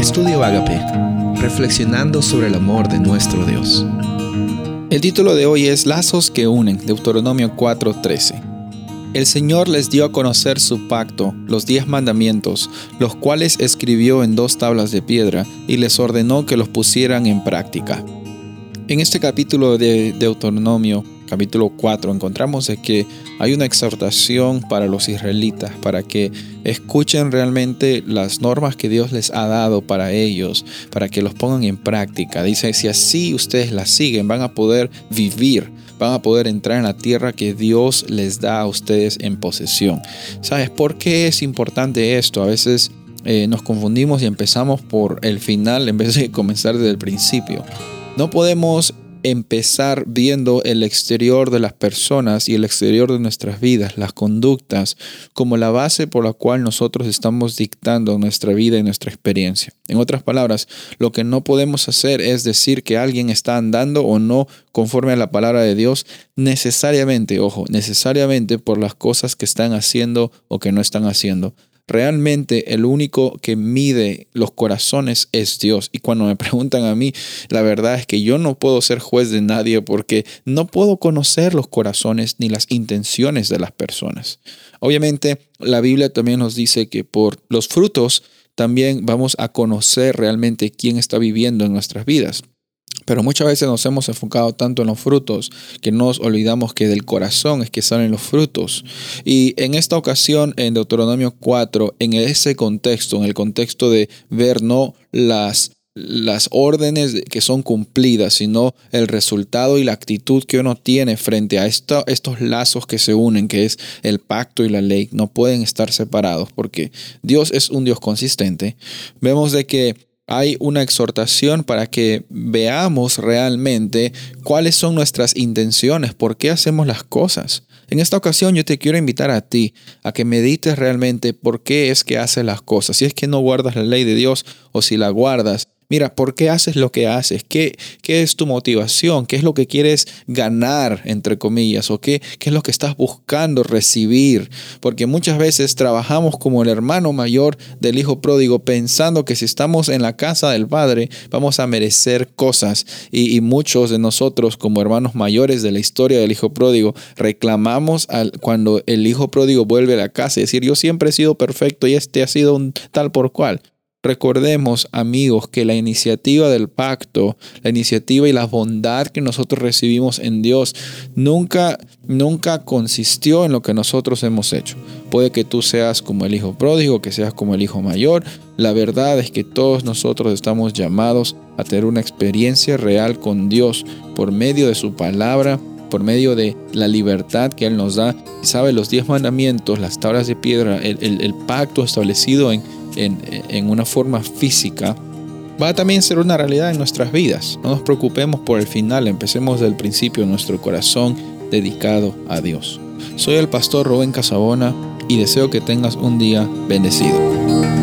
Estudio Agape, reflexionando sobre el amor de nuestro Dios. El título de hoy es Lazos que unen, Deuteronomio 4:13. El Señor les dio a conocer su pacto, los diez mandamientos, los cuales escribió en dos tablas de piedra y les ordenó que los pusieran en práctica. En este capítulo de Deuteronomio capítulo 4 encontramos que hay una exhortación para los israelitas para que escuchen realmente las normas que Dios les ha dado para ellos, para que los pongan en práctica. Dice, si así ustedes las siguen, van a poder vivir, van a poder entrar en la tierra que Dios les da a ustedes en posesión. ¿Sabes por qué es importante esto? A veces eh, nos confundimos y empezamos por el final en vez de comenzar desde el principio. No podemos empezar viendo el exterior de las personas y el exterior de nuestras vidas, las conductas, como la base por la cual nosotros estamos dictando nuestra vida y nuestra experiencia. En otras palabras, lo que no podemos hacer es decir que alguien está andando o no conforme a la palabra de Dios necesariamente, ojo, necesariamente por las cosas que están haciendo o que no están haciendo Realmente el único que mide los corazones es Dios. Y cuando me preguntan a mí, la verdad es que yo no puedo ser juez de nadie porque no puedo conocer los corazones ni las intenciones de las personas. Obviamente la Biblia también nos dice que por los frutos también vamos a conocer realmente quién está viviendo en nuestras vidas. Pero muchas veces nos hemos enfocado tanto en los frutos que nos olvidamos que del corazón es que salen los frutos. Y en esta ocasión, en Deuteronomio 4, en ese contexto, en el contexto de ver no las las órdenes que son cumplidas, sino el resultado y la actitud que uno tiene frente a estos lazos que se unen, que es el pacto y la ley, no pueden estar separados porque Dios es un Dios consistente. Vemos de que hay una exhortación para que veamos realmente cuáles son nuestras intenciones, por qué hacemos las cosas. En esta ocasión yo te quiero invitar a ti a que medites realmente por qué es que haces las cosas. Si es que no guardas la ley de Dios o si la guardas, Mira, ¿por qué haces lo que haces? ¿Qué, ¿Qué, es tu motivación? ¿Qué es lo que quieres ganar, entre comillas? ¿O qué, qué es lo que estás buscando recibir? Porque muchas veces trabajamos como el hermano mayor del hijo pródigo pensando que si estamos en la casa del Padre vamos a merecer cosas. Y, muchos de nosotros como hermanos mayores de la historia del hijo pródigo reclamamos al, cuando el hijo pródigo vuelve a la casa y decir yo siempre he sido perfecto y este ha sido un tal por cual. Recordemos, amigos, que la iniciativa del pacto, la iniciativa y la bondad que nosotros recibimos en Dios nunca, nunca consistió en lo que nosotros hemos hecho. Puede que tú seas como el hijo pródigo, que seas como el hijo mayor. La verdad es que todos nosotros estamos llamados a tener una experiencia real con Dios por medio de su palabra, por medio de la libertad que Él nos da. Sabe, los diez mandamientos, las tablas de piedra, el, el pacto establecido en una forma física, va a también ser una realidad en nuestras vidas. No nos preocupemos por el final, empecemos del principio nuestro corazón dedicado a Dios. Soy el pastor Rubén Casabona y deseo que tengas un día bendecido.